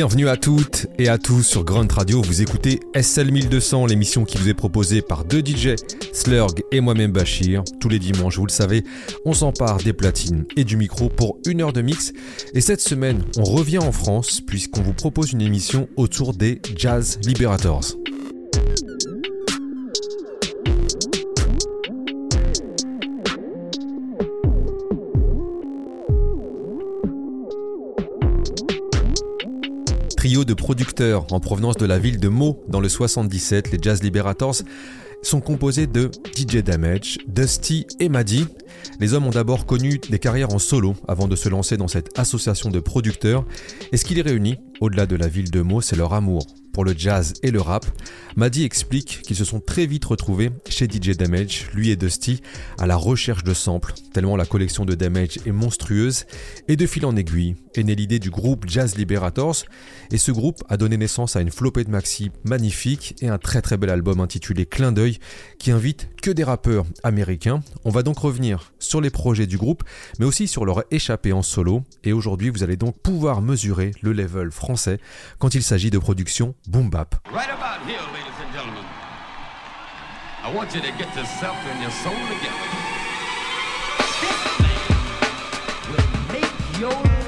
Bienvenue à toutes et à tous sur Grunt Radio. Vous écoutez SL 1200, l'émission qui vous est proposée par deux DJ, Slurg et moi-même Bachir. Tous les dimanches, vous le savez, on s'empare des platines et du micro pour une heure de mix. Et cette semaine, on revient en France puisqu'on vous propose une émission autour des Jazz Liberators. En provenance de la ville de Meaux dans le 77, les Jazz Liberators, sont composés de DJ Damage, Dusty et Maddy. Les hommes ont d'abord connu des carrières en solo avant de se lancer dans cette association de producteurs. Et ce qui les réunit, au-delà de la ville de Meaux, c'est leur amour pour le jazz et le rap, Maddy explique qu'ils se sont très vite retrouvés chez DJ Damage, lui et Dusty, à la recherche de samples, tellement la collection de Damage est monstrueuse, et de fil en aiguille est née l'idée du groupe Jazz Liberators, et ce groupe a donné naissance à une flopée de maxi magnifique et un très très bel album intitulé Clin d'œil, qui invite que des rappeurs américains. On va donc revenir sur les projets du groupe, mais aussi sur leur échappée en solo, et aujourd'hui vous allez donc pouvoir mesurer le level français quand il s'agit de production boom bap. Right about here, ladies and gentlemen, I want you to get yourself and your soul together. This thing will make your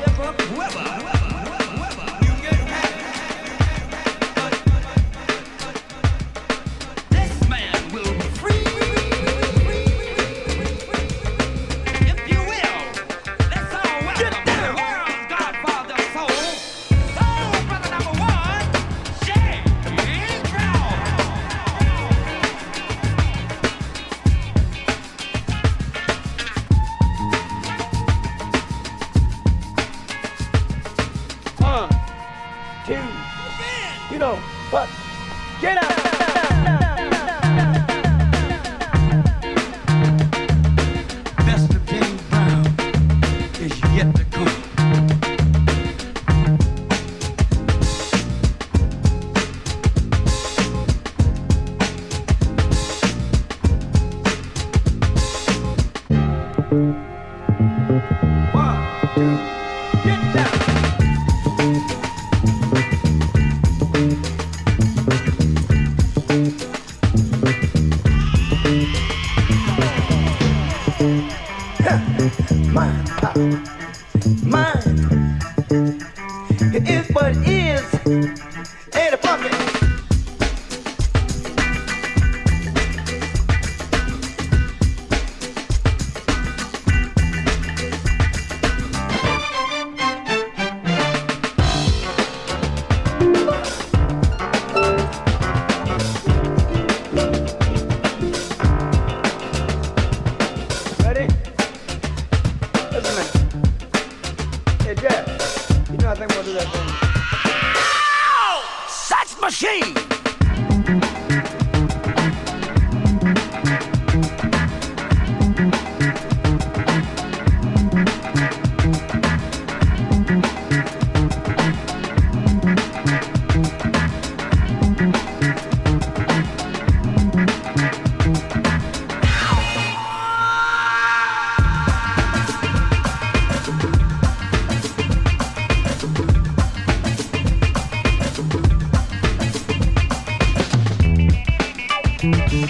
One,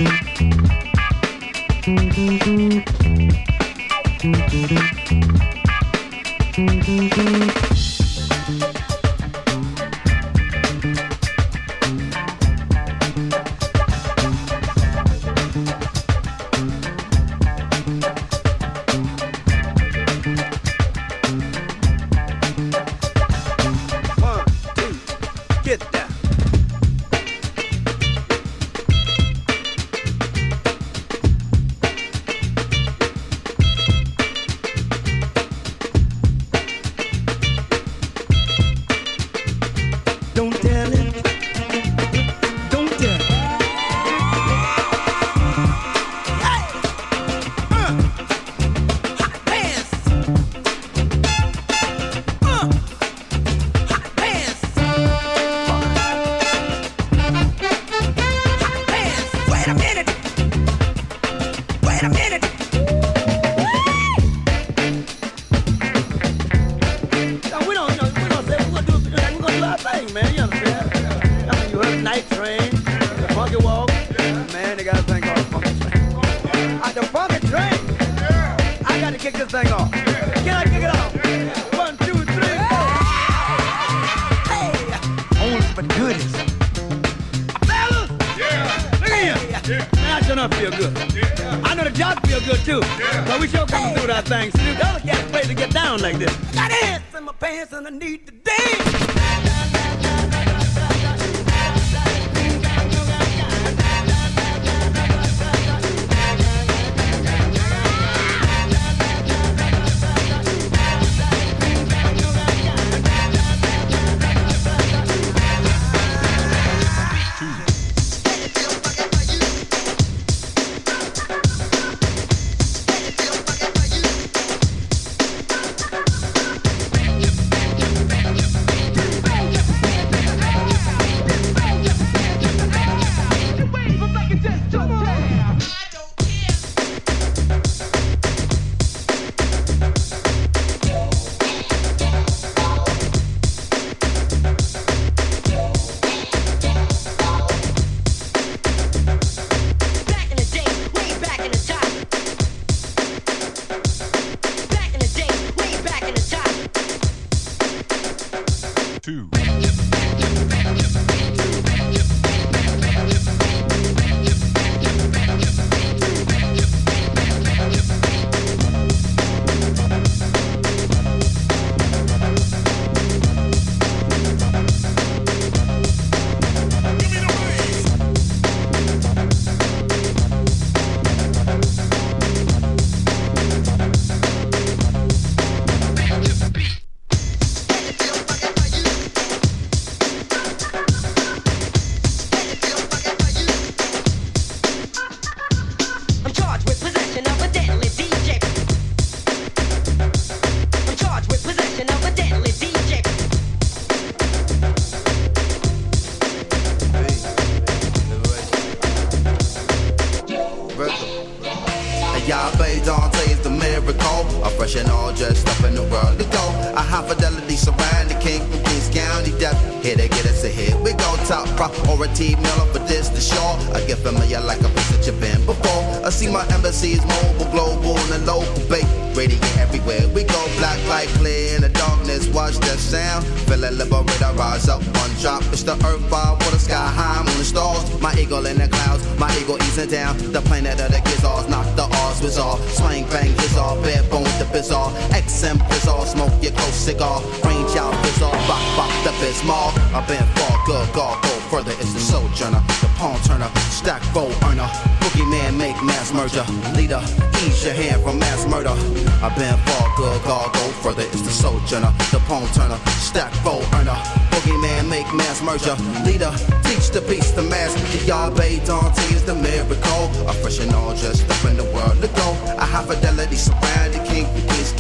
cigar. Range out, bizarre. Bop, bop, the bismall. I've been far, good, God, go further. It's the sojourner. The palm turner. Stack, roll, earner. Boogeyman, make mass merger. Leader, ease your hand from mass murder. I've been far, good, God, go further. It's the sojourner. The palm turner. Stack, roll, earner. Boogeyman, make mass merger. Leader, teach the beast the mass. Y'all Dante is the miracle. I'm fresh and all just up in the world to go. I have fidelity surrounding King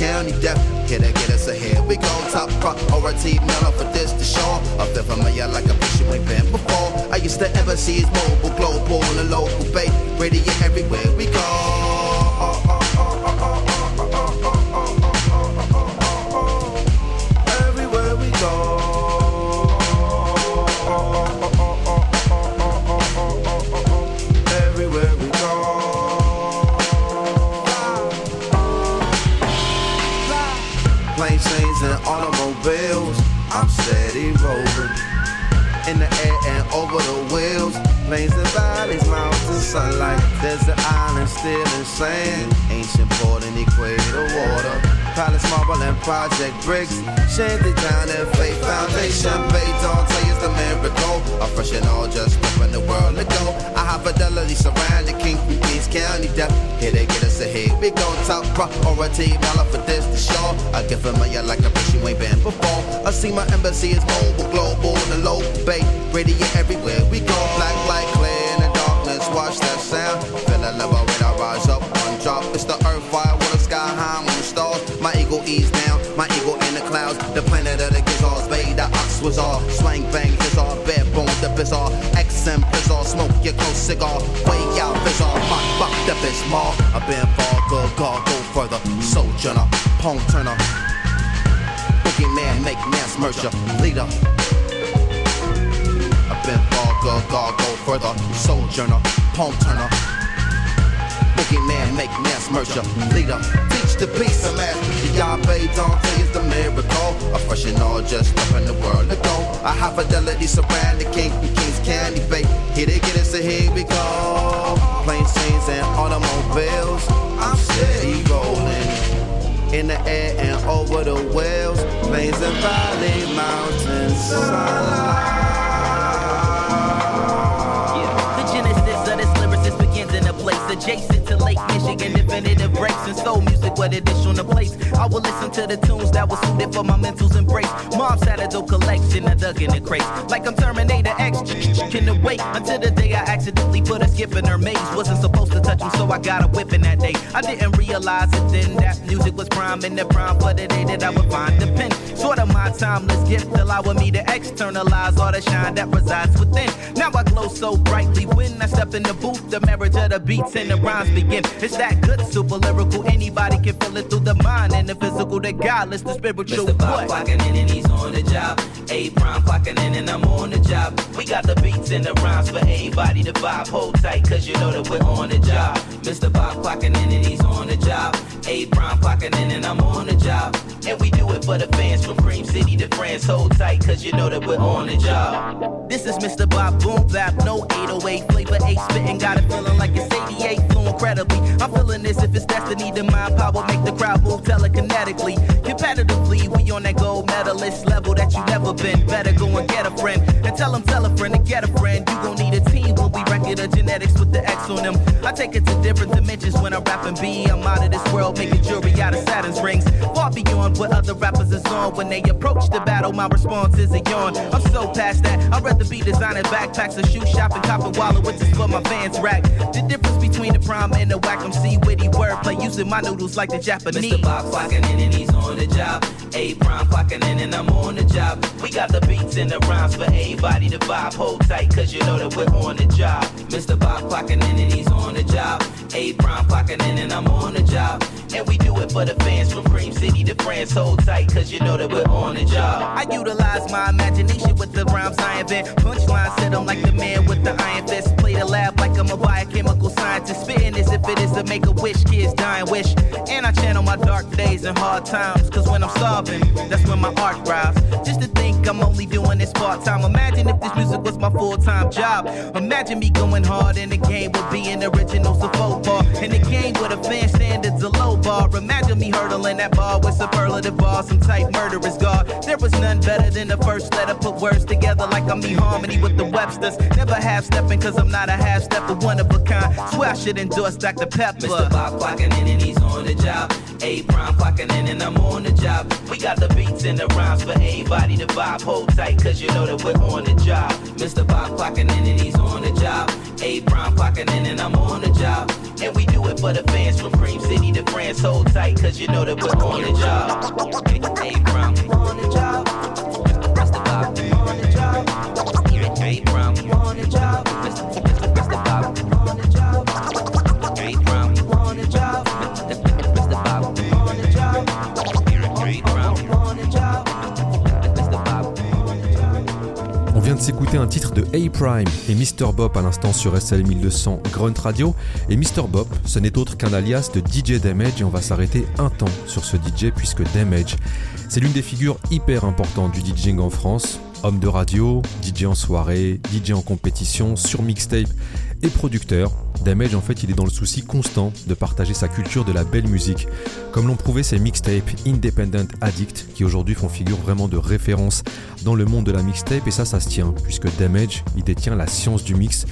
County Death. Here to get us ahead. We go top priority Miller for this to show. I feel familiar like a you ain't been before. I used to ever see his mobile, global, and local bay. Radio everywhere we go. Plains and valleys, mountains, sunlight. Desert islands, still in sand. Ancient port and equator water. Palace marble and project bricks. Shanty town and faith foundation. Bay Dante is the miracle. I'm fresh and all just up the world to go. I have fidelity surrounding King Queens County. Death. Here they get us ahead. We go top priority. Dollar for this to show. I give get familiar like a bitch you ain't been before. I see my embassy is mobile, global, and local bay. Radio everywhere we go. Black light clear in the darkness. Watch that sound. Feel a level when I rise up one drop. It's the earth, fire, My ego ease down. My ego in the clouds. The planet of the gizzards. Bay, the ox was all. Swang, bang, all. Bare bones, the bizarre. XM, bizarre. Smoke your close cigar. Way out, bizarre. Fuck, fuck, the bismall. I've been far, good, God, go further. Sojourner, pong turner. Boogeyman, make mass merger. Leader. I've been far, good, God, go further. Sojourner, palm turner. Boogeyman make mass murder. Leader, teach the peace of mass. Yahweh Dante is the miracle. A fresh and all just up in the world ago. A high fidelity surround the king from King's Candy Bay. Here they get us, so here we go. Planes, trains, and automobiles. I'm steady rolling in the air and over the wells, plains and valley, mountains, adjacent to Lake Michigan. Definitive breaks and soul music, on the place. I will listen to the tunes that was suited for my mental's embrace. Mom's had a dope collection, I dug in the crates. Like I'm Terminator X, can not wait until the day I accidentally put a skip in her maze. Wasn't supposed to touch him, so I got a whipping that day. I didn't realize it then that music was prime in the prime for the day that I would find the pen. Sort of my timeless gift, allowing me to externalize all the shine that resides within. Now I glow so brightly when I step in the booth. The marriage of the beats and the rhymes begin. It's that good, super lyrical. Anybody can feel it through the mind and the physical, the godless, the spiritual. Mr. Bob What? clocking in and he's on the job. A prime clocking in and I'm on the job. We got the beats and the rhymes for everybody to vibe. Hold tight, cause you know that we're on the job. Mr. Bob clocking in and he's on the job. A prime clocking in and I'm on the job. And we do it for the fans from Cream City to France. Hold tight, cause you know that we're on the job. This is Mr. Bob Boom Bap, no 808 flavor 8 spitting. Got it feeling like it's 88, flew incredibly. I'm feeling this if it's destiny, then mind power make the crowd move telekinetically. Competitively, we on that gold medalist level that you never been. Better go and get a friend and tell him, tell a friend to get a friend. You gon' need a team when we record the genetics with the X on them. I take it to different dimensions when I'm rapping B. I'm out of this world, making jewelry out of Saturn's rings. Far beyond what other rappers is on. When they approach the battle, my response is a yawn. I'm so past that. I'd rather be designing backpacks or shoe shopping, copping wallet, which is for my fans rack. The difference between the prime and the whack MC witty wordplay, using my noodles like the Japanese. Mr. Bob clocking in and he's on the job. A prime clocking in and I'm on the job. We got the beats and the rhymes for everybody to vibe. Hold tight, cause you know that we're on the job. Mr. Bob clocking in and he's on the job. A prime clocking in and I'm on the job. And we do it for the fans from Cream City to France. Hold tight, cause you know that we're on the job. I utilize my imagination with the rhymes I invent. Punchlines hit 'em like the man with the iron fist. Play the lab like I'm a biochemical scientist. Spitting as if it is make a wish, kids dying wish. And I channel my dark days and hard times. Cause when I'm starving, that's when my art thrives. Just to think I'm only doing this part time. Imagine if this music was my full time job. Imagine me going hard in the game with being original, so faux bar. In the game with a fan standards a low bar. Imagine me hurdling that bar with superlative bars, some type murderous guard. There was none better than the first letter. Put words together like I'm me harmony with the Websters. Never half stepping cause I'm not a half stepper, one of a kind. Swear I should endorse Dr. Pepper. Mr. Bob clocking in and he's on the job. A prime clocking in and I'm on the job. We got the beats and the rhymes for everybody to vibe. Hold tight, cause you know that we're on the job. Mr. Bob clocking in and he's on the job. A prime clocking in and I'm on the job. And we do it for the fans from Cream City to France. Hold tight, cause you know that we're on the job. A prime On the job. Mr. Bob On the job. A prime On the job. De s'écouter un titre de A-Prime et Mr. Bop à l'instant sur SL 1200 Grunt Radio. Et Mr. Bop, ce n'est autre qu'un alias de DJ Damage et on va s'arrêter un temps sur ce DJ puisque Damage, c'est l'une des figures hyper importantes du DJing en France. Homme de radio, DJ en soirée, DJ en compétition, sur mixtape et producteur. Damage, en fait, il est dans le souci constant de partager sa culture de la belle musique, comme l'ont prouvé ses mixtapes Independent Addict, qui aujourd'hui font figure vraiment de référence dans le monde de la mixtape, et ça, ça se tient, puisque Damage, il détient la science du mix,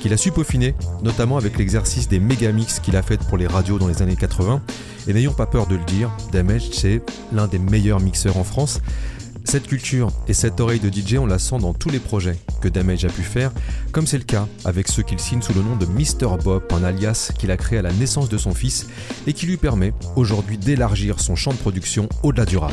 qu'il a su peaufiner, notamment avec l'exercice des méga mix qu'il a fait pour les radios dans les années 80. Et n'ayons pas peur de le dire, Damage, c'est l'un des meilleurs mixeurs en France. Cette culture et cette oreille de DJ, on la sent dans tous les projets que Damage a pu faire, comme c'est le cas avec ceux qu'il signe sous le nom de Mr. Bob, un alias qu'il a créé à la naissance de son fils et qui lui permet aujourd'hui d'élargir son champ de production au-delà du rap.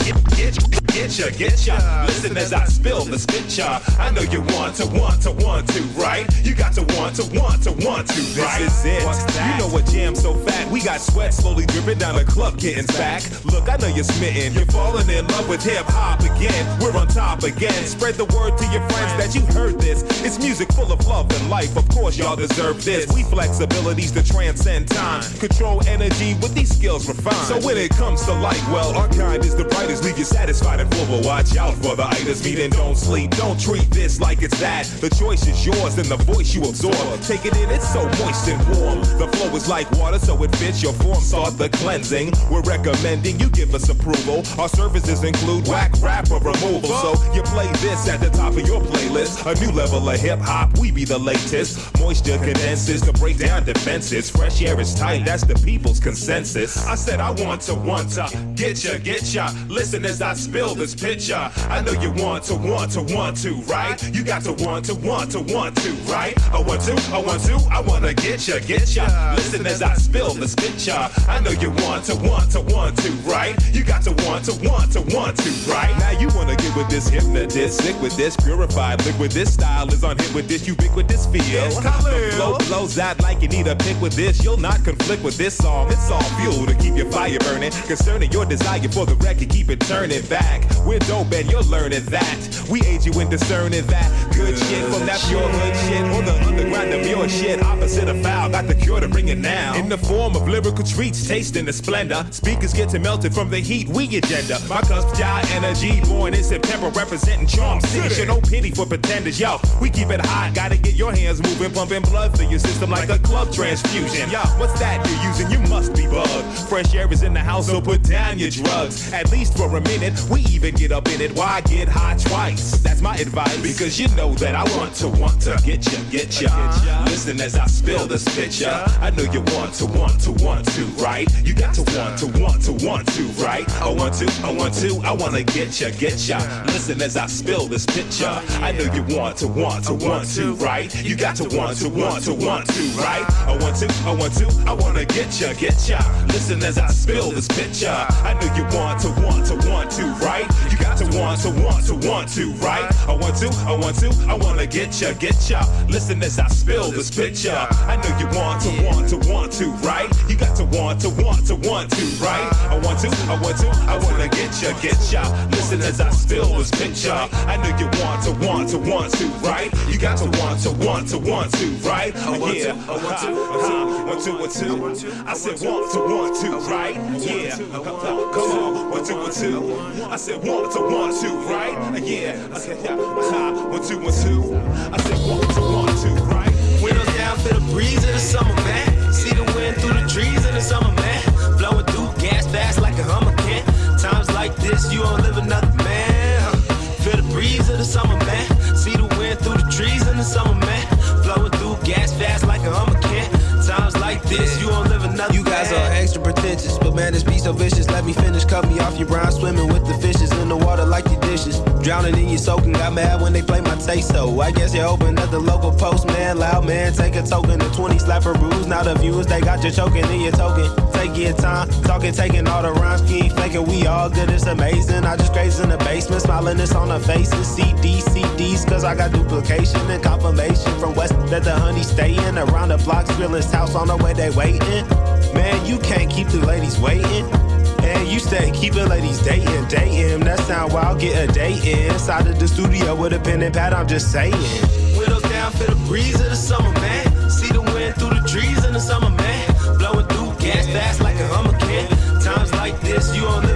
Getcha, getcha. Getcha, getcha. Get. Get, get, ya, get ya. Listen as I spill the spit ya. I know you want to, want to, want to, right? You got to want to, want to, want to, right? This is it. You know what jam so fat? We got sweat slowly dripping down the club getting back. Look, I know you're smitten. You're falling in love with hip hop again. We're on top again. Spread the word to your friends that you heard this. It's music full of love and life. Of course, y'all deserve this. We flex abilities to transcend time. Control energy with these skills refined. So when it comes to light, well, our kind is the Leave you satisfied and full, but watch out for the itis. Meet and don't sleep. Don't treat this like it's that. The choice is yours and the voice you absorb. Take it in, it's so moist and warm. The flow is like water, so it fits your form. Start the cleansing. We're recommending you give us approval. Our services include whack or removal. So you play this at the top of your playlist. A new level of hip hop, we be the latest. Moisture condenses to break down defenses. Fresh air is tight, that's the people's consensus. I said I want to, want to get ya, get ya. Listen as I spill this picture. I know you want to, want to, want to, right? You got to want to, want to, want to, right? I want to, I want to, I wanna get ya, get ya. Listen as I spill this picture. I know you want to, want to, want to, right? You got to want to, want to, want to, right? Now you wanna with this hypnotist, sick with this purified liquid. This style is on hit with this ubiquitous feel. The flow blows out like you need a pick with this. You'll not conflict with this song. It's all fuel to keep your fire burning. Concerning your desire for the record, keep it turning back. We're dope and you're learning that. We aid you in discerning that good shit from that pure hood shit or the underground of your shit. Opposite of foul, got the cure to bring it now. In the form of lyrical treats, tasting the splendor. Speakers getting melted from the heat we agenda. My cusp die energy, born in September, representing Charm City. Show no pity for pretenders, yo. We keep it hot, gotta get your hands moving, pumping blood through your system like a club transfusion. Yo, what's that you're using? You must be bugged. Fresh air is in the house, so put down your drugs. At least for a minute, we even get up in it. Why get high twice? That's my advice. Because you know that I want to, want to get ya, get ya. Listen as I spill this picture. I know you want to, want to, want to, right? You got to want to, want to, want to, right? I want to, I want to, I wanna get ya, get ya. Listen as I spill this picture. I know you want to, want to, want to, right? You got to want to, want to, want to, right? I want to, I want to, I wanna get ya, get ya. Listen as I spill this picture. I know you want to, want to, want to, right? You got to want to, want to, want to, right? I want to, I want to, I wanna get ya, get ya. Listen as I spill this picture. I know you want to, want to, want to, right? You got to want to, want to, want to, right? I want to, I want to, I wanna get ya, get ya. Listen as I spill this picture. I know you want to, want to, want to, right? You got to want to, want to, want to, right? Yeah, I want to, want to, want to. I said want to, want to, right? Yeah, come on, one, two, one, two. I said want to, want to, right? Yeah, I said one, two, one, two. I said want to, want to, right? Windows down, feel the breeze in the summer, man. See the wind through the trees in the summer, man. Blowing through gas fast like a Hummer can. Times like this, you don't live another man. Breeze of the summer, man. See the wind through the trees in the summer, man. Flowing through gas fast like a Hummer can. Times like this, you don't live another You guys man. are extra pretentious, but man, this be so vicious. Let me finish, cut me off your brown, swimming with the fishes in the water like your dishes. Drowning in your soaking, got mad when they play my taste. So I guess you're open at the local postman. Loud man, take a token, the 20 slap a bruise. Now the viewers, they got you choking in your token. Take your time, talking, taking all the rhymes, keep faking. We all good, it's amazing. I just graze in the basement, smiling this on the faces. CDs, CDs, cause I got duplication and confirmation from West that the honey staying around the block, Skrill's house on the way they waiting. Man, you can't keep the ladies waiting. And you stay keeping ladies dating, dating. That sound wild, get a date inside of the studio with a pen and pad. I'm just saying. Windows down, feel the breeze of the summer, man. See the wind through the trees in the summer, man. Blowing through gas fast like a Hummer can. Times like this, you don't live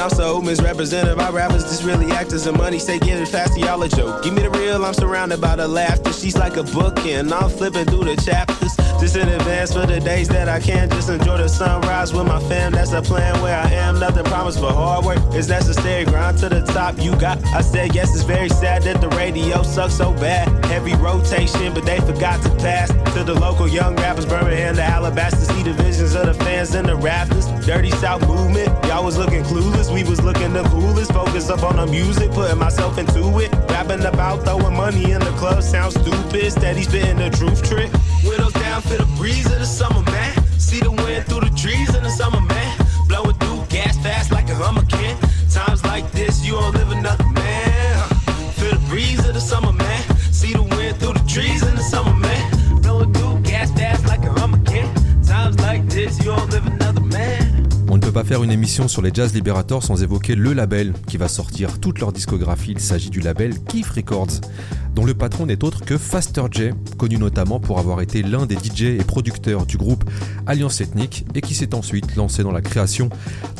And I'm so misrepresented by rappers. This really actors and money. Say get it fast, y'all a joke. Give me the real, I'm surrounded by the laughter. She's like a book, and I'm flipping through the chapters. Just in advance for the days that I can just enjoy the sunrise with my fam. That's the plan where I am. Nothing promised, but hard work is necessary. Grind to the top, you got. I said yes, it's very sad that the radio sucks so bad. Heavy rotation, but they forgot to pass to the local young rappers. Birmingham to Alabaster, see the visions of the fans and the rappers. Dirty South movement, y'all was looking clueless. We was looking the coolest. Focus up on the music, putting myself into it. Rapping about throwing money in the club sounds stupid. Steady spitting the truth trick. Windows down On ne peut pas faire une émission sur les Jazz Liberators sans évoquer le label qui va sortir toute leur discographie. Il s'agit du label Keef Records, dont le patron n'est autre que Faster J, connu notamment pour avoir été l'un des DJ et producteurs du groupe Alliance Ethnique et qui s'est ensuite lancé dans la création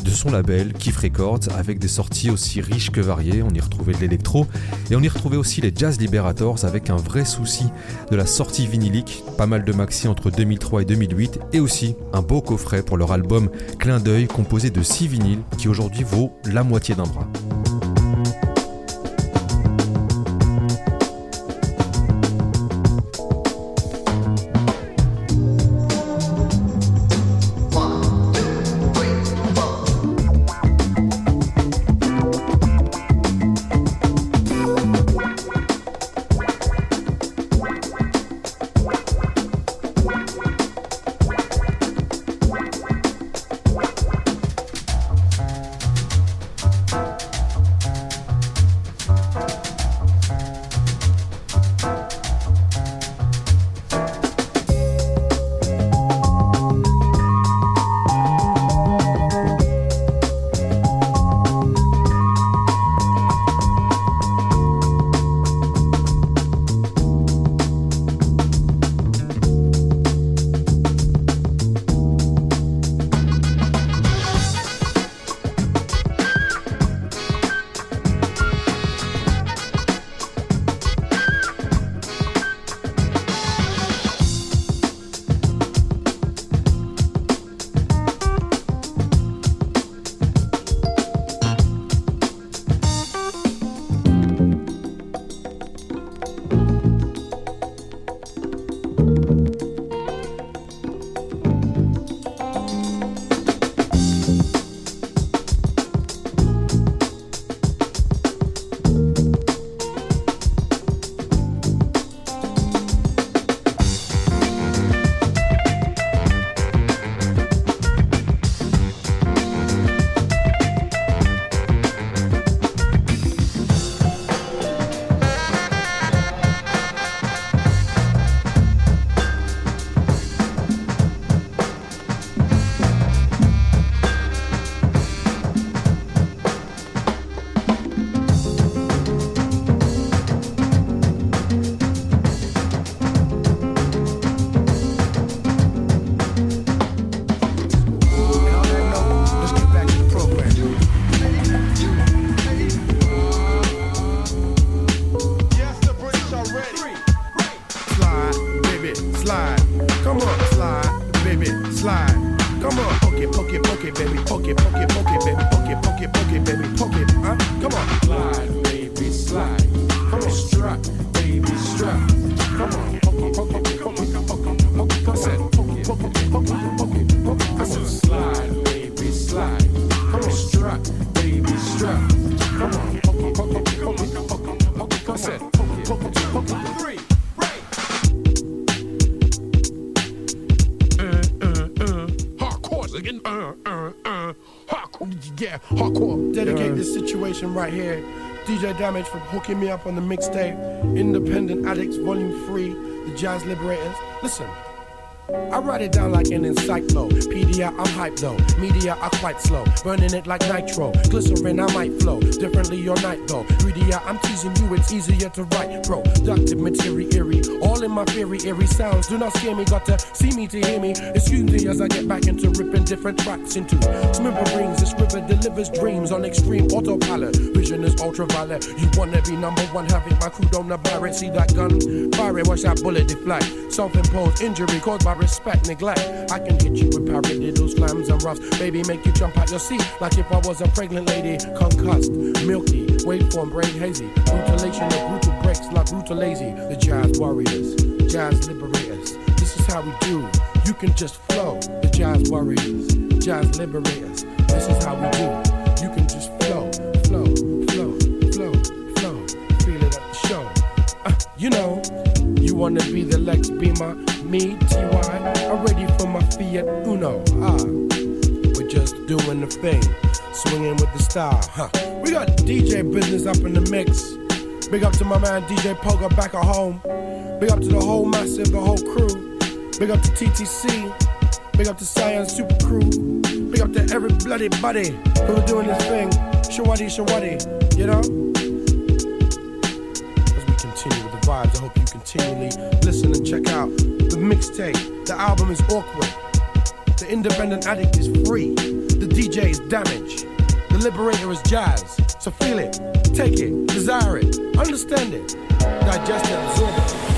de son label Keef Records avec des sorties aussi riches que variées. On y retrouvait de l'électro et on y retrouvait aussi les Jazz Liberators avec un vrai souci de la sortie vinylique, pas mal de maxi entre 2003 et 2008 et aussi un beau coffret pour leur album Clin d'œil composé de 6 vinyles qui aujourd'hui vaut la moitié d'un bras. Situation right here. DJ Damage for hooking me up on the mixtape. Independent Addicts Volume 3, The Jazz Liberatorz. Listen. I write it down like an encyclopedia. I'm hype though. Media are quite slow. Burning it like nitro. Glycerin, I might flow. Differently your night though. Greedier, I'm teasing you. It's easier to write. Productive material, eerie. All in my theory, eerie sounds. Do not scare me. Got to see me to hear me. Excuse me as I get back into ripping different tracks into smithereens. This river delivers dreams on extreme autopilot. Vision is ultraviolet. You wanna be number one? Have it. My crew don't buy it. See that gun? Fire it. Watch that bullet deflect. Self-imposed injury caused by respect, neglect. I can hit you with paradiddles, clams, and ruffs. Baby, make you jump out your seat like if I was a pregnant lady. Concussed, milky, waveform, brain hazy. Mutilation of brutal breaks like brutal lazy. The jazz warriors, jazz liberators. This is how we do. You can just flow. The jazz warriors, jazz liberators. This is how we do. You can just flow, flow, flow, flow, flow. Feel it at the show. Uh, you know wanna be the Lex Beamer? Me, TY, I'm ready for my Fiat Uno. Ah, we're just doing the thing, swinging with the style. Huh. We got DJ business up in the mix. Big up to my man DJ Poga back at home. Big up to the whole massive, the whole crew. Big up to TTC. Big up to Science Super Crew. Big up to every bloody buddy who are doing this thing. Shawadi, shawadi, you know? As we continue with the vibes, I hope continually listen and check out the mixtape. The album is awkward. The independent addict is free. The DJ is damaged. The liberator is jazz. So feel it, take it, desire it, understand it, digest it, absorb it.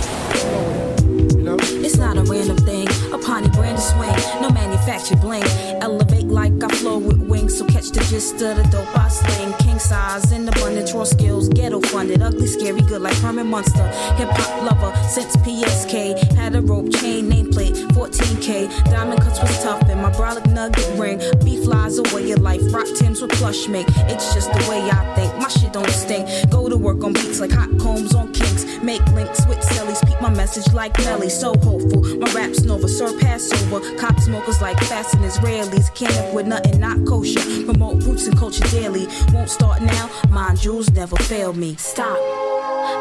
It's not a random thing, a Pawnee brand of swing, no manufactured bling. Elevate like I flow with wings, so catch the gist of the dope I sling. King size and abundant raw skills, ghetto funded, ugly, scary, good like Herman Munster. Hip hop lover since PSK, had a rope chain nameplate, 14K. Diamond cuts was tough, and my brolic nugget ring. Beef flies away your life, rock Tims with plush make. It's just the way I think, my shit don't stink. Go to work on beats like hot combs on kinks. Make links with sellies, peep my message like Melly, so hopeful. My raps nova, surpass over. Cop smokers like fast and Israelis. Can't with nothing not kosher. Promote roots and culture daily. Won't start now, mind jewels never fail me. Stop,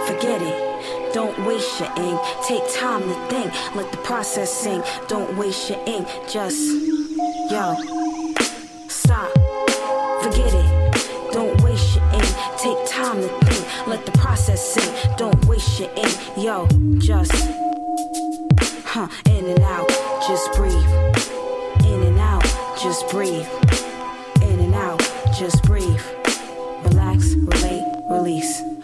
forget it. Don't waste your ink. Take time to think. Let the process sink. Don't waste your ink. Just, yo, stop, forget it. Don't waste your ink. Take time to think. Let the process sink. Don't waste your ink. Yo, just, huh, in and out. Just breathe. In and out. Just breathe. Just breathe. Relax, relate, release.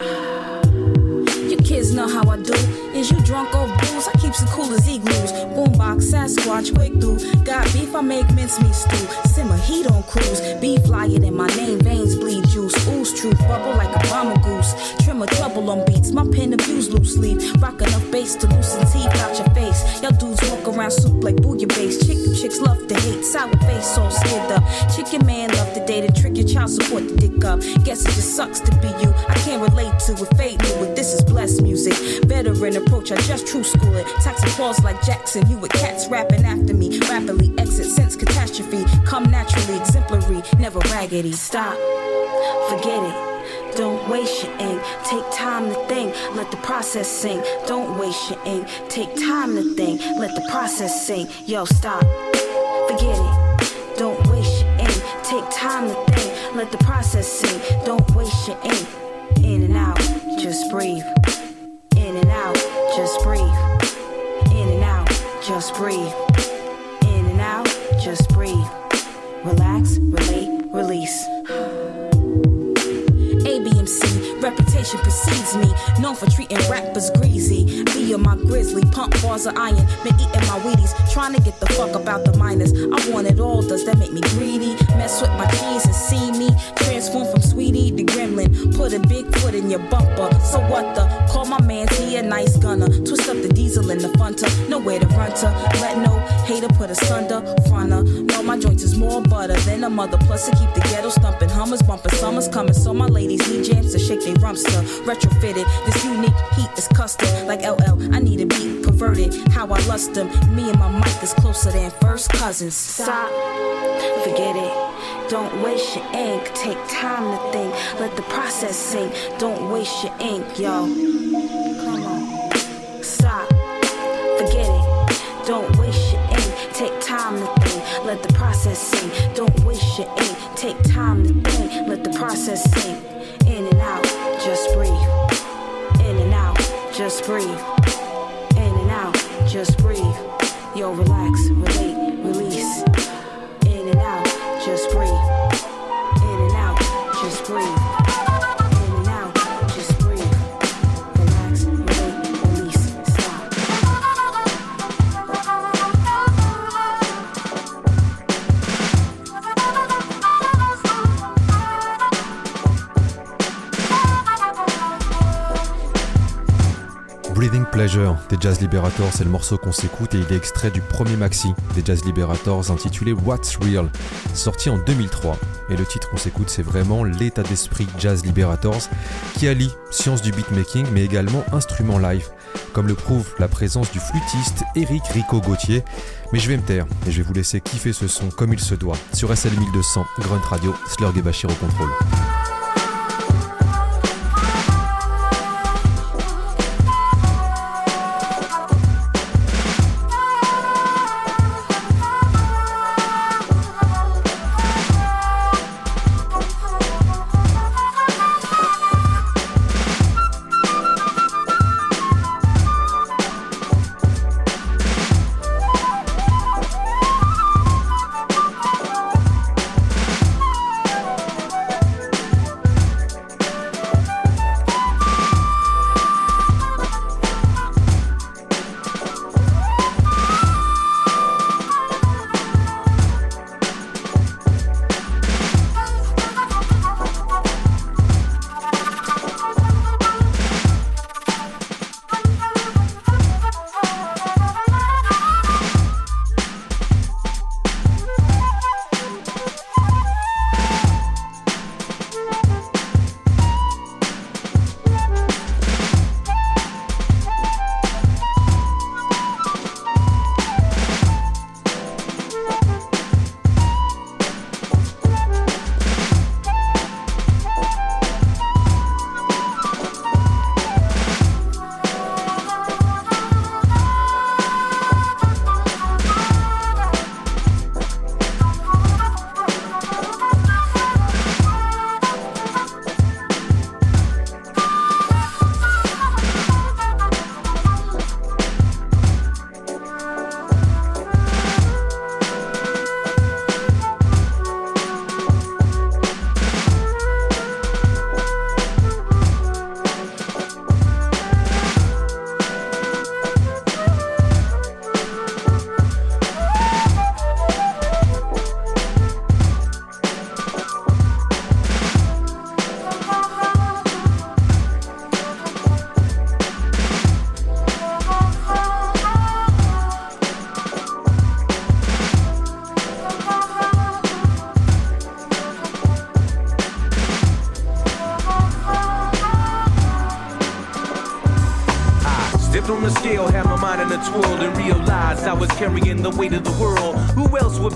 Your kids know how I do. Is you drunk off I keeps it cool as igloos. Boombox, Sasquatch, quick through. Got beef, I make mincemeat stew. Simmer heat on cruise. Beef flyer in my name, veins bleed juice. Ooze truth, bubble like a bomber goose. Trim a trouble on beats. My pen abuse loose leaf. Rock enough bass to loosen teeth out your face. Y'all dudes walk around soup like bouillabaisse. Chicken chicks love to hate. Sour face all skid up. Chicken man love to date and trick your child support to dick up. Guess it just sucks to be you. I can't relate to it. Me with this is blessed music. Veteran approach, I just true school it. Tax applause like Jackson. You with cats rapping after me. Rapidly exit sense catastrophe. Come naturally, exemplary, never raggedy. Stop, forget it. Don't waste your ink. Take time to think. Let the process sink. Don't waste your ink. Take time to think. Let the process sink. Yo, stop. Forget it. Don't waste your ink. Take time to think. Let the process sink. Don't waste your ink. In and out. Just breathe. In and out. Just breathe. In and out. Just breathe. In and out. Just breathe. Relax, relate, release. ABMC, reputation precedes me. Known for treating rappers greasy. Via my grizzly, pump bars of iron. Been eating my Wheaties, trying to get the fuck about the minors. I want it all, does that make me greedy? Mess with my cheese and see me. Transform from sweetie to gremlin. Put a big foot in your bumper. So what the? Call my man, he a nice gunner. Twist up the diesel in the funter. Nowhere to run to. Let no hater put us under. Fronter. No, my joints is more butter than a mother. Plus, to keep the ghetto stumping. Hummers bumping. Summer's coming. So my ladies need jams to shake their rumps to retrofitted. This unique heat is custom. Like LL, I need a beat perverted. How I lust them. Me and my mic is closer than first cousins. Stop. Forget it. Don't waste your ink. Take time to think. Let the process sink. Don't waste your ink, yo. Come on. Stop. Forget it. Don't waste your ink. Take time to think. Let the process sink. Don't waste your ink. Take time to think. Let the process sink. In and out. Just breathe. In and out. Just breathe. In and out. Just breathe. Yo, relax, relate, release. In and out. Just breathe. In and out. Just breathe. Pleasure des Jazz Liberators, c'est le morceau qu'on s'écoute et il est extrait du premier maxi des Jazz Liberators intitulé What's Real, sorti en 2003. Et le titre qu'on s'écoute, c'est vraiment l'état d'esprit Jazz Liberators qui allie science du beatmaking mais également instrument live, comme le prouve la présence du flûtiste Eric Rico Gauthier. Mais je vais me taire et je vais vous laisser kiffer ce son comme il se doit sur SL 1200, Grunt Radio, Slurg et Bachir au contrôle.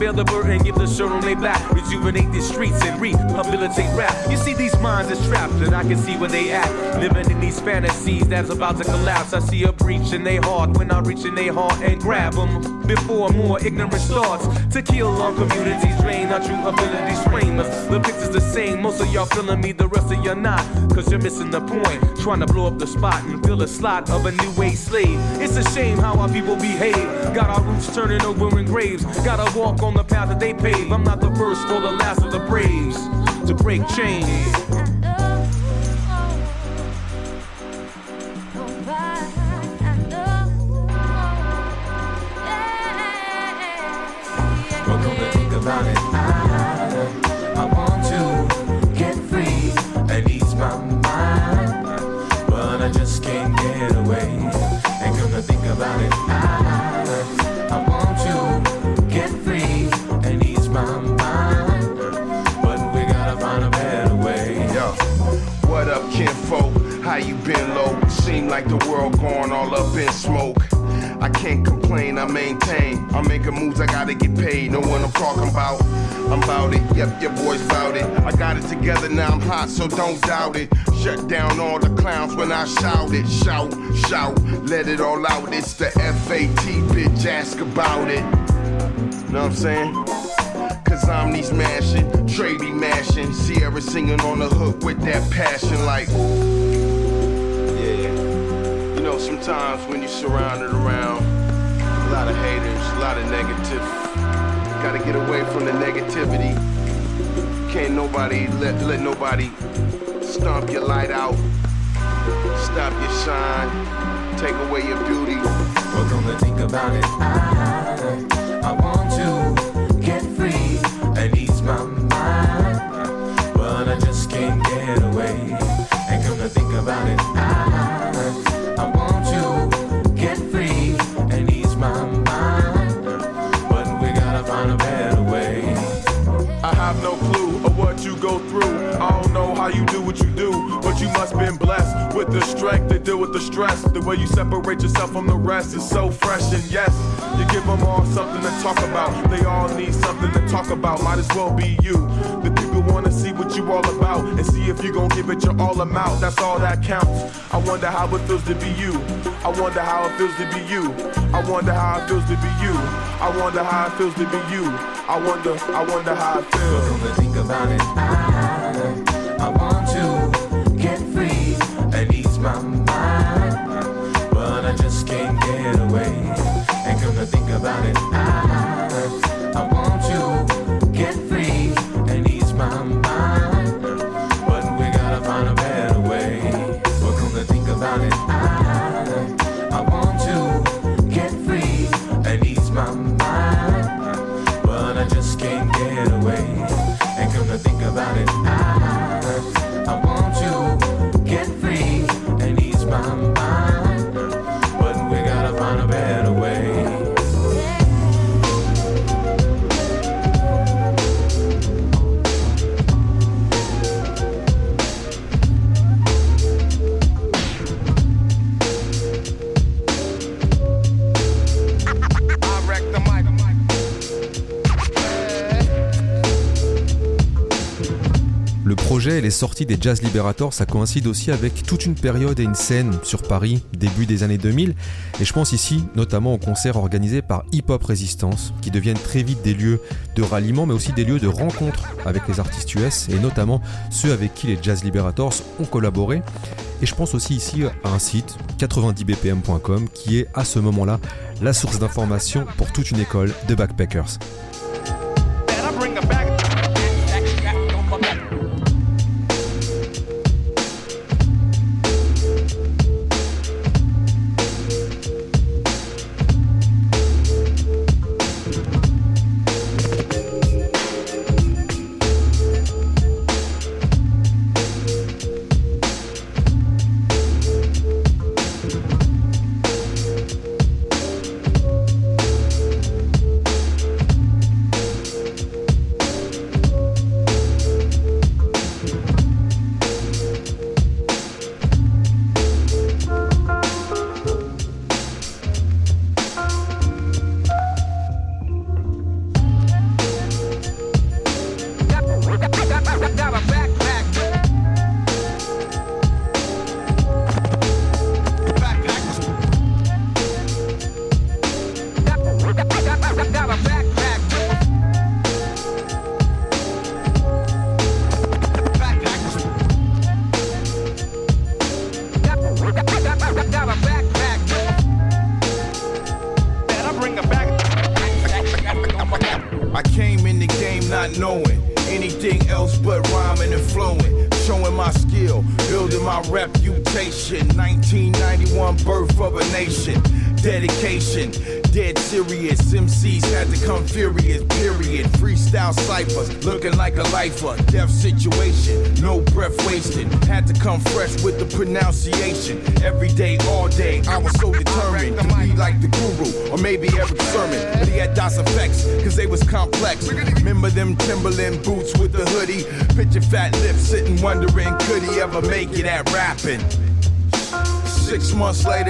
Who else would bear the burden, give the shirt on their back, rejuvenate the streets and rehabilitate rap? You see, these minds are trapped, and I can see where they at. Living in these fantasies that's about to collapse. I see a breach in their heart when I reach in their heart and grab them. Before more ignorance starts to kill on communities, drain our true abilities, frame. The picture's the same, most of y'all feeling me, the rest of y'all not. Cause you're missing the point, trying to blow up the spot and fill a slot of a new age slave. It's a shame how our people behave. Got our roots turning over in graves. Gotta walk on the path that they pave. I'm not the first or the last of the braves to break chains. Been, low? Seem like the world going all up in smoke. I can't complain, I maintain. I'm making moves, I gotta get paid. Know what I'm talking about? I'm about it, yep, your boy's about it. I got it together, now I'm hot, so don't doubt it. Shut down all the clowns when I shout it. Shout, shout, let it all out. It's the FAT, bitch, ask about it. Know what I'm saying? Cause I'm these mashing, Trady mashing, Sierra singing on the hook with that passion like Yeah. Know, sometimes when you're surrounded around a lot of haters, a lot of negative, gotta get away from the negativity. Can't nobody let let nobody stomp your light out, stop your shine, take away your beauty. Come to think about it, I, I want to get free and ease my mind, but I just can't get away. And come to think about it, must been blessed with the strength to deal with the stress. The way you separate yourself from the rest is so fresh. And yes, you give them all something to talk about. They all need something to talk about. Might as well be you. The people wanna see what you all about and see if you gon' give it your all amount. That's all that counts. I wonder how it feels to be you. I wonder how it feels to be you. I wonder how it feels to be you. I wonder how it feels to be you. I wonder, I wonder how it feels. Think about it, Sorties des Jazz Liberators, ça coïncide aussi avec toute une période et une scène sur Paris, début des années 2000. Et je pense ici notamment aux concerts organisés par Hip Hop Resistance, qui deviennent très vite des lieux de ralliement, mais aussi des lieux de rencontre avec les artistes US, et notamment ceux avec qui les Jazz Liberators ont collaboré. Et je pense aussi ici à un site, 90bpm.com, qui est à ce moment-là la source d'information pour toute une école de backpackers.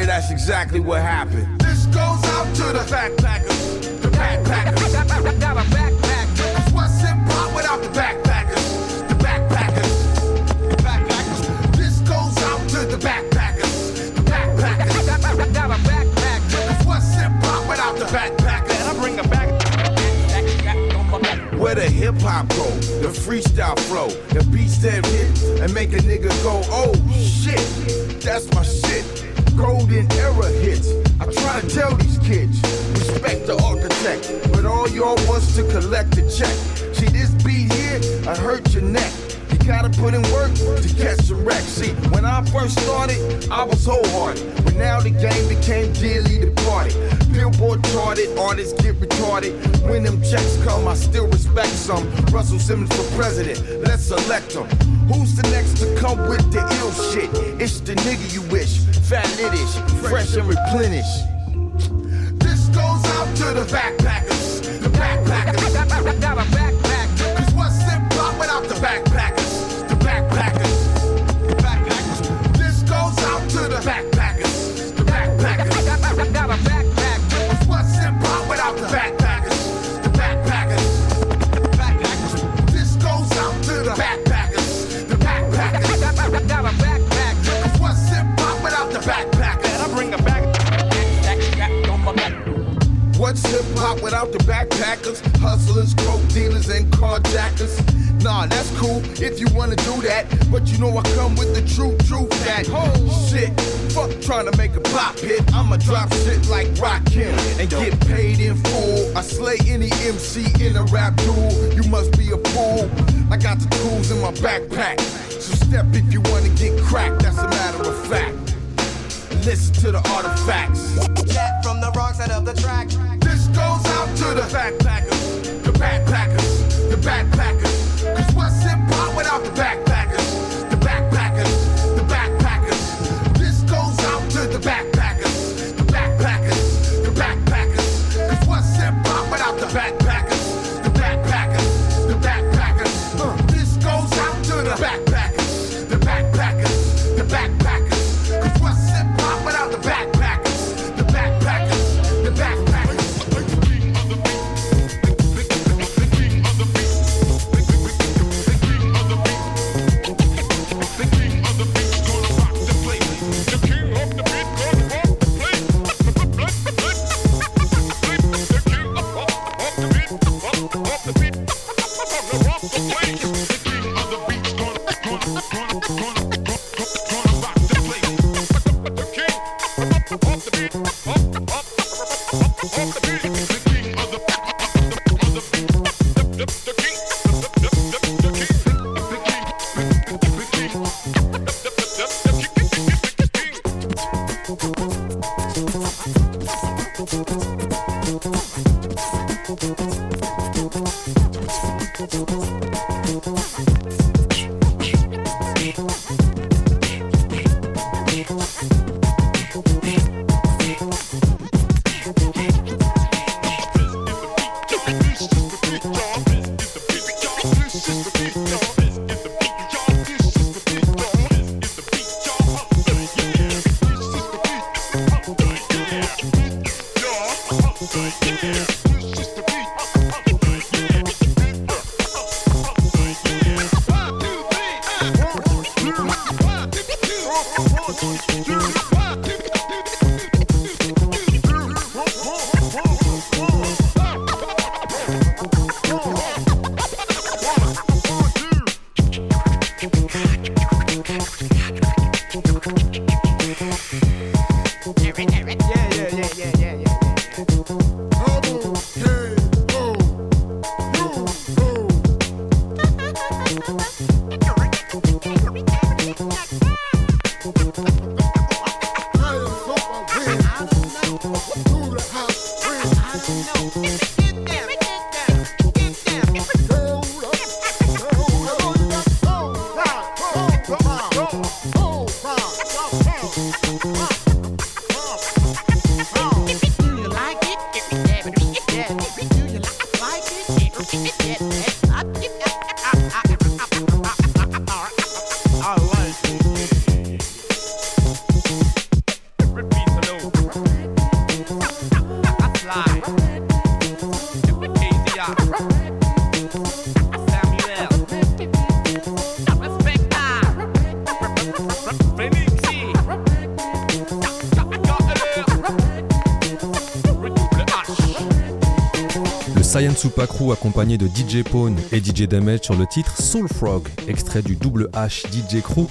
Months that's exactly what happened. This goes out to the backpackers, the backpackers. Got a backpack. Cause what's hip hop without the backpackers? The backpackers, the backpackers. This goes out to the backpackers, the backpackers. Got a backpack. Cause what's hip hop without the backpackers? And I bring a back. Where the hip hop go, the freestyle flow, the beats that hit and make a nigga go, oh shit, that's my shit. Golden era hits. I try to tell these kids, respect the architect, but all y'all wants to collect the check. See this beat here, I hurt your neck. You gotta put in work to catch some wreck. See, when I first started, I was wholehearted, but now the game became dearly departed. Billboard charted, artists get retarded. When them checks come, I still respect some. Russell Simmons for president, let's elect him. Who's the next to come with the ill shit? It's the nigga you wish, fat litish, fresh and replenished. This goes out to? The backpackers. The backpackers. Backpackers, hustlers, coke dealers, and carjackers. Nah, that's cool if you wanna do that. But you know I come with the truth, truth that oh shit. Fuck trying to make a pop hit. I'ma drop shit like Rakim and get paid in full. I slay any MC in a rap duel. You must be a fool. I got the tools in my backpack. So step if you wanna get cracked. That's a matter of fact. Listen to the artifacts. Chat from the wrong side of the out Super Crew accompagné de DJ Pone et DJ Damage sur le titre Soul Frog, extrait du double H DJ Crew.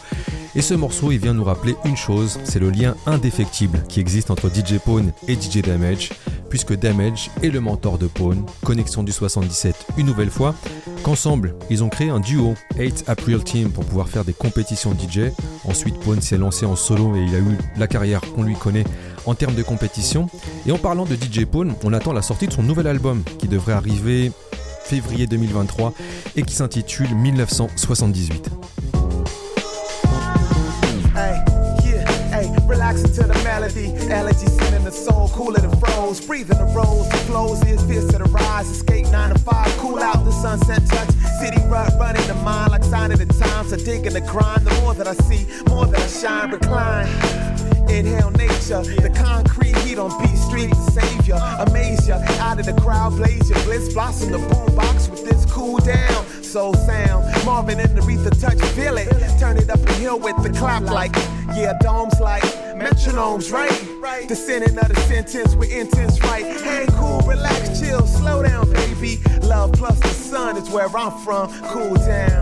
Et ce morceau, il vient nous rappeler une chose, c'est le lien indéfectible qui existe entre DJ Pone et DJ Damage, puisque Damage est le mentor de Pone, connexion du 77 une nouvelle fois, qu'ensemble, ils ont créé un duo, 8 April Team, pour pouvoir faire des compétitions DJ. Ensuite, Pone s'est lancé en solo et il a eu la carrière qu'on lui connaît en termes de compétition. Et en parlant de DJ Pone, on attend la sortie de son nouvel album qui devrait arriver février 2023 et qui s'intitule 1978. Hey, yeah, hey, relaxing to the melody. Allergy sending the soul cooler than froze. Breathing the rose, the flows is fierce to the rise. Escape 9 to 5, cool out the sunset touch. City rut running the mind like sign of the times. I dig in the grind. The more that I see, more that I shine, recline. Inhale nature, the concrete heat on B Street ya, amaze ya. Out of the crowd, blaze ya, blitz blossom the boombox with this cool down. Soul sound, Marvin and Aretha touch, feel it. Turn it up a hill with the clap like, yeah, domes like metronomes, right? Descending of the sentence with intense right. Hey, cool, relax, chill, slow down, baby. Love plus the sun is where I'm from. Cool down,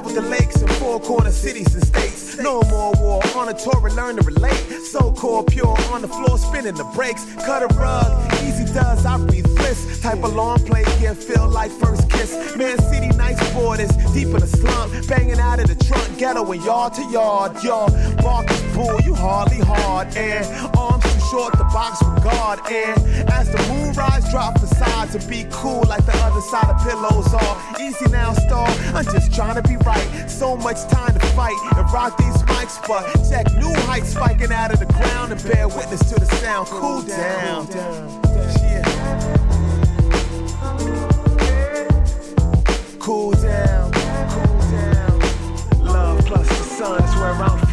great. Travel the lakes and four corner cities and states. No more war, on a tour and learn to relate. So core, pure, on the floor, spinning the brakes. Cut a rug, easy does, I breathe bliss. Type of long play, yeah, feel like first kiss. Man City, nice borders, deep in the slump. Banging out of the trunk, ghetto and yard to yard. Y'all, is bull, you hardly hard. And arms short, the box with God. And as the moon rise, drop facades to be cool like the other side of pillows are. Easy now, star. I'm just trying to be right. So much time to fight and rock these mics, but check new heights spiking out of the ground and bear witness to the sound. Cool down. Yeah. Cool down. Cool down. Love plus the sun is where I'm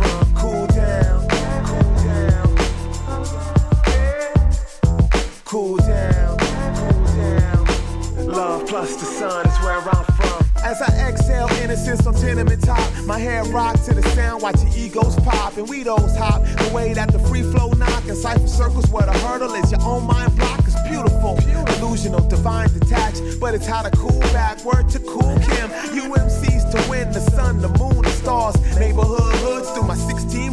As I exhale innocence on tenement top, my head rock to the sound, watch your egos pop and we those hop. The way that the free flow knock and cipher circles where the hurdle is your own mind block is beautiful. Illusional, divine detached, but it's how to cool back. Word to cool Kim. UMCs to win the sun, the moon, the stars. Neighborhood hoods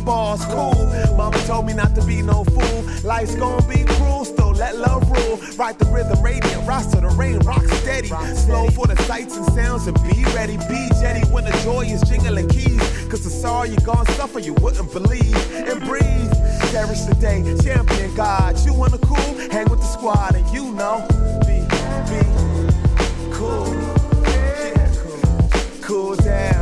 16 bars. Cool. Mama told me not to be no fool. Life's gonna be cruel, still let love rule. Write the rhythm, radiant, roster the rain, rock steady. Slow for the sights and sounds and be ready. Be jetty when the joy is jingling keys. Cause the sorrow you gon' suffer, you wouldn't believe. And breathe. Cherish the day, champion God. You wanna cool? Hang with the squad and you know. Be, be cool. Cool down,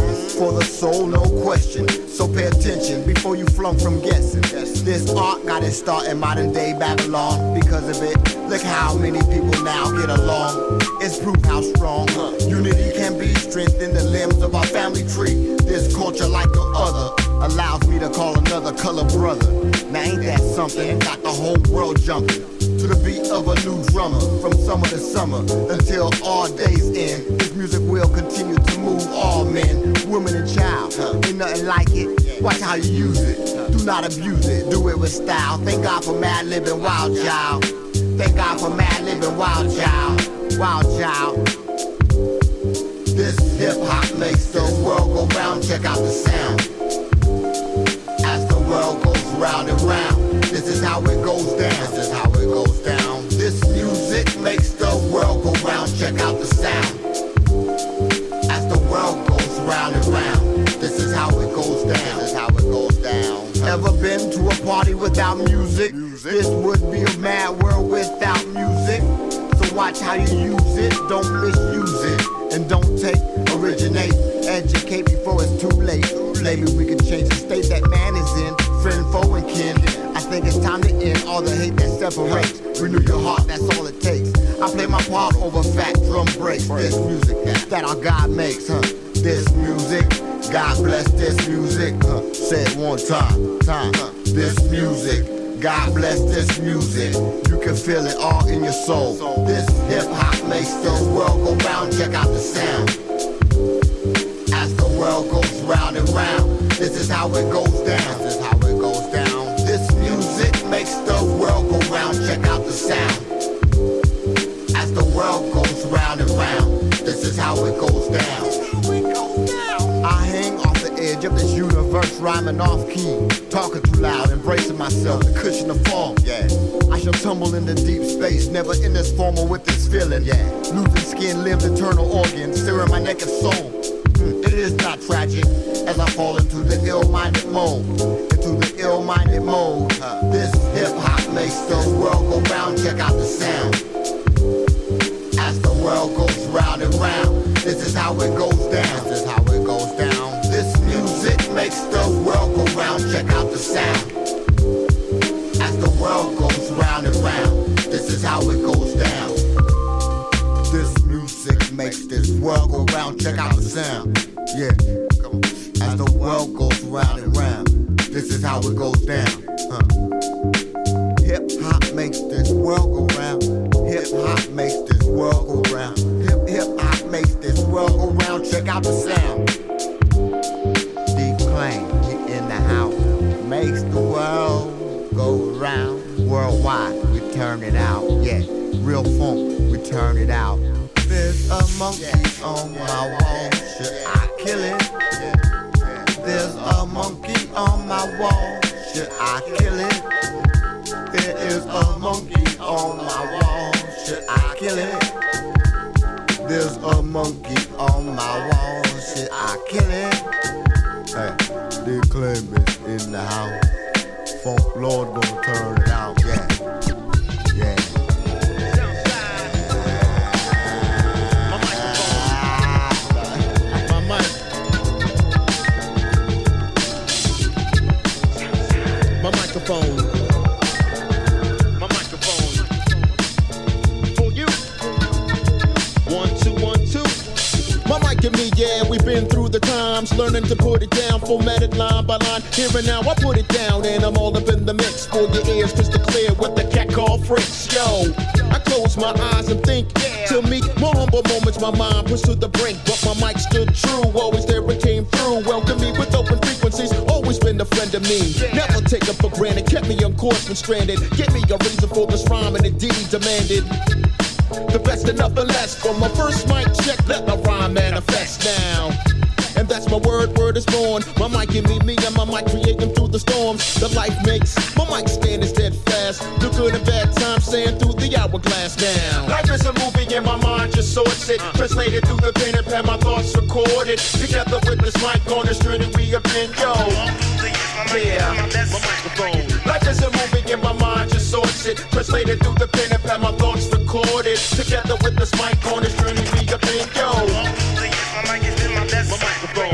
for the soul, no question. So pay attention before you flunk from guessing. This art got its start in modern day Babylon. Because of it, look how many people now get along. It's proof how strong unity can be. Strengthen the limbs of our family tree. This culture, like no other, allows me to call another color brother. Now ain't that something? Got the whole world jumping to the beat of a new drummer from summer to summer until all days end. This music will continue to move all men, women, and child. Ain't nothing like it. Watch how you use it. Do not abuse it. Do it with style. Thank God for mad living wild child. Thank God for mad living wild child. Wild child. This hip hop makes the world go round. Check out the sound. As the world goes round and round, this is how it goes down. This is how goes down. This music makes the world go round. Check out the sound. As the world goes round and round, this is how it goes down. This is how it goes down. Ever been to a party without music? This would be a mad world without music. So watch how you use it, don't misuse it, and don't take, originate, educate before it's too late. Maybe we can change the state that man is in, friend, foe, and kin. Think it's time to end all the hate that separates. Renew your heart, that's all it takes. I play my part over fat drum breaks. This music that our God makes, huh? This music, God bless this music. Huh? Say it one time, time. Huh? This music. God bless this music. You can feel it all in your soul. This hip hop makes the world go round. Check out the sound. As the world goes round and round. This is how it goes down. Sound. As the world goes round and round, this is how it goes down. I hang off the edge of this universe rhyming off key, talking too loud, embracing myself, the cushion of fall. Yeah, I shall tumble into deep space, never in this formal with this feeling. Yeah, losing skin, limbs, internal organs, searing my naked soul. Hmm, It is not tragic as I fall into the ill-minded mode, into the ill-minded mode. This hip hop makes the world go round. Check out the sound as the world goes round and round. This is how it goes down. This is how it goes down. This music makes the world go round. Check out the sound. As the world goes round and round. This is how it goes down. This music makes this world go round. Check out the sound. Yeah. As the world goes round and round. This is how it goes down. Makes this world go round. Hip hop makes this world go round. Hip hip hop makes this world go round. Check out the sound. Declaime he in the house makes the world go round. Worldwide, we turn it out. Yeah, real funk, we turn it out. There's a monkey on my wall. Should I kill it? There's a monkey on my wall. Should I kill it? There is a monkey on my wall. Should I kill it? There's a monkey on my wall. Should I kill it? Hey, the claim is in the house. Funk Lord gonna turn it out. Yeah, microphone. Me, yeah, we've been through the times, learning to put it down, formatted line by line. Here and now, I put it down, and I'm all up in the mix. For your ears, crystal clear with the cat call Fritz. Yo, I close my eyes and think. To me, more humble moments, my mind pushed to the brink, but my mic stood true. Always there and came through. Welcome me with open frequencies. Always been a friend of me. Never take for granted. Kept me on course when stranded. Gave me a reason for this rhyme and indeed demanded. The best and nothing less. From my first mic check, let my rhyme manifest now. And that's my word, word is born. My mic can me me and my mic creating through the storms. The life makes my mic stand is dead fast. The good and bad times saying through the hourglass now. Life is a movie in my mind, just sorts it. Translated through the pen and pad, my thoughts recorded. Together with this mic on this journey we have been, yo. Yeah, my microphone. Life is a movie in my mind, just sorts it. Translated through this mic on this journey we have been, yo. My microphone.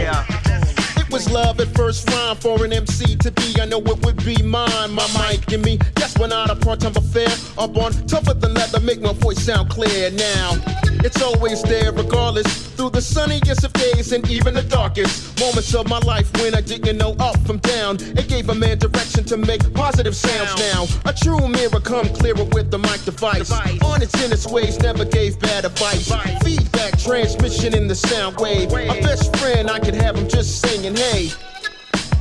It was love at first rhyme for an MC to be. I know it would be mine. My mic and me. That's when out of part-time affair. Up on tougher than leather, make my voice sound clear. Now it's always there, regardless. Through the sunniest of days and even the darkest moments of my life when I didn't know up from down. It gave a man direction to make positive sounds. Now a true mirror come clearer with the mic device. On its in its ways, never gave bad advice. Feedback transmission in the sound wave. A best friend, I could have him just singing, hey.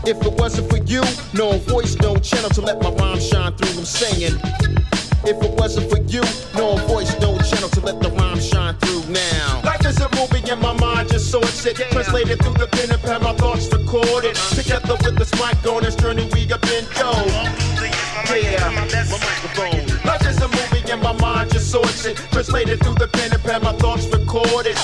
If it wasn't for you, no voice, no channel to let my rhyme shine through. I'm saying. If it wasn't for you, no voice, no channel to let the rhyme shine through now. Life is a movie in my mind, just so it's it. Translated through the pen and pad, my thoughts recorded. Uh-huh. Together with this mic on this journey we have been, yo. Yeah, my microphone. Life is a movie in my mind, just so it's it. Translated through the pen and pad, my thoughts recorded.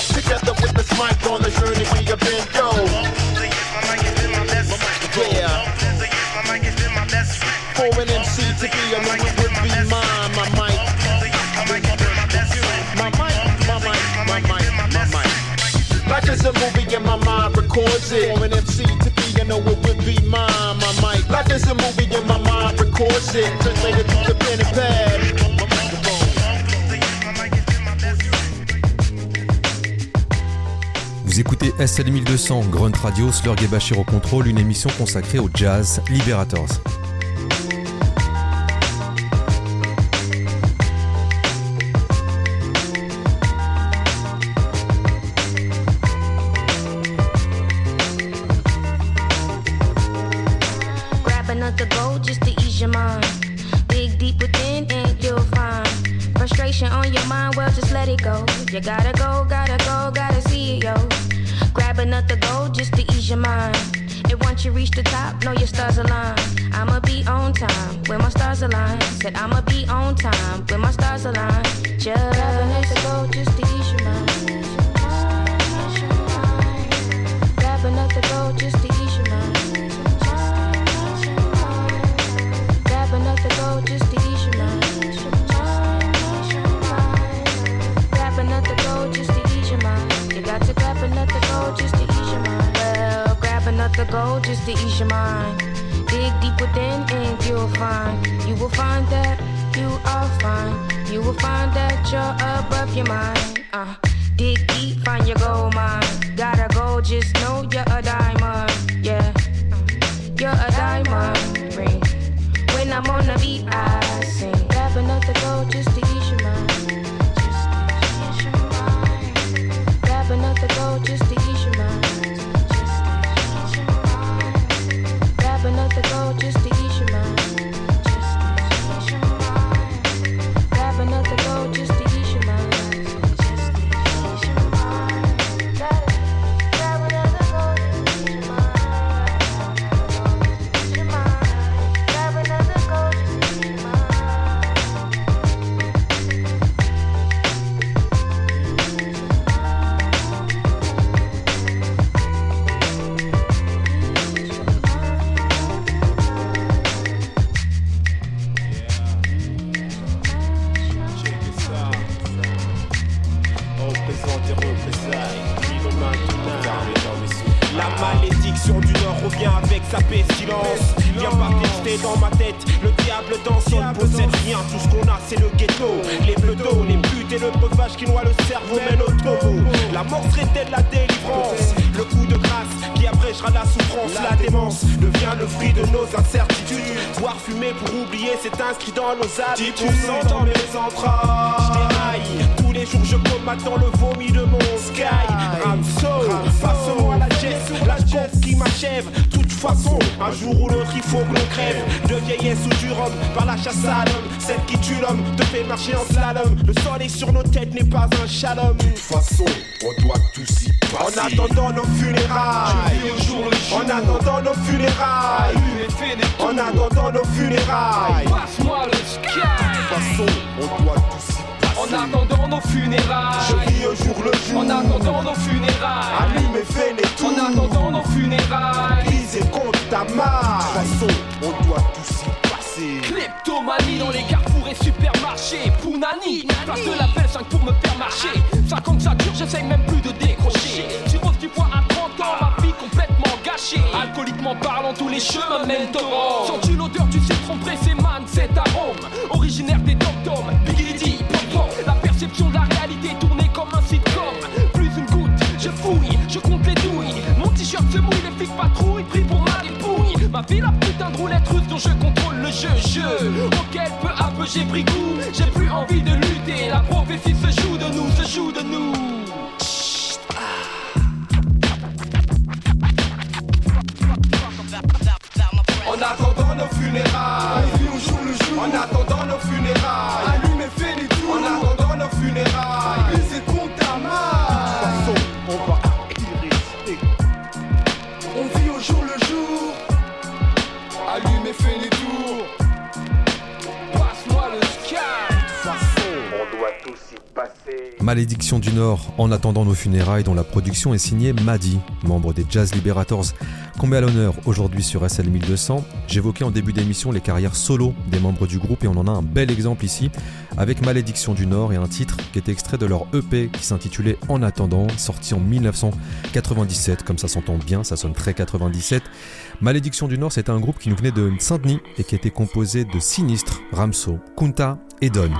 Vous écoutez SL 1200, Grunt Radio, Slurg et Bachir au contrôle, une émission consacrée au jazz Liberators. Toute façon, un jour ou l'autre, il faut que l'on crève. De vieillesse ou du rhum, par la chasse à l'homme. Celle qui tue l'homme te fait marcher en slalom. Le soleil sur nos têtes n'est pas un shalom. De toute façon, on doit tous y passer. En attendant nos funérailles, en attendant nos funérailles, en attendant nos funérailles. Passe-moi le sky. De toute façon, on doit tous y passer. En attendant nos funérailles. Je vis au jour le jour. En attendant nos funérailles. Allume et fais les tours. En attendant nos funérailles. Brise et compte ta maille. De toute façon, on doit tous y passer. Kleptomanie dans les carrefours et supermarchés. Pounani, place de la belle 5 pour me faire marcher. 50 ça dure, j'essaye même plus de décrocher. Tu roses du poids à 30 ans, ma vie complètement gâchée. Alcooliquement parlant, tous les chemins mènent au. Sens-tu l'odeur du citron pressé, man, cet arôme. Originaire des dom-toms, Biggie de la réalité tournée comme un sitcom. Plus une goutte, je fouille, je compte les douilles. Mon t-shirt se mouille, les flics patrouillent, pris pour ma dépouille. Ma vie, la putain de roulette russe dont je contrôle le jeu. Jeu auquel peu à peu j'ai pris goût. J'ai plus envie de lutter. La prophétie se joue de nous, se joue de nous. En attendant nos funérailles, on joue le jour. En attendant nos funérailles, Malédiction du Nord, en attendant nos funérailles, dont la production est signée Madi, membre des Jazz Liberators, qu'on met à l'honneur aujourd'hui sur SL 1200. J'évoquais en début d'émission les carrières solo des membres du groupe et on en a un bel exemple ici avec Malédiction du Nord et un titre qui est extrait de leur EP qui s'intitulait En attendant, sorti en 1997. Comme ça s'entend bien, ça sonne très 97. Malédiction du Nord, c'était un groupe qui nous venait de Saint-Denis et qui était composé de Sinistre, Ramso, Kunta et Don.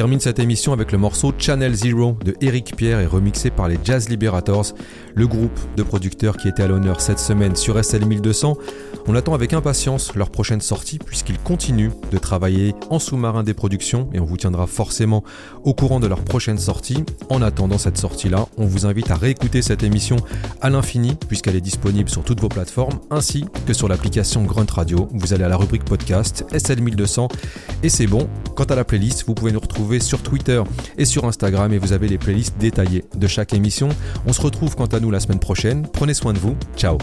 Termine cette émission avec le morceau Channel Zero de Eric Pierre et remixé par les Jazz Liberators, le groupe de producteurs qui était à l'honneur cette semaine sur SL 1200. On attend avec impatience leur prochaine sortie puisqu'ils continuent de travailler en sous-marin des productions et on vous tiendra forcément au courant de leur prochaine sortie. En attendant cette sortie-là, on vous invite à réécouter cette émission à l'infini puisqu'elle est disponible sur toutes vos plateformes ainsi que sur l'application Grunt Radio. Vous allez à la rubrique podcast SL 1200 et c'est bon. Quant à la playlist, vous pouvez nous sur Twitter et sur Instagram et vous avez les playlists détaillées de chaque émission. On se retrouve quant à nous la semaine prochaine. Prenez soin de vous. Ciao.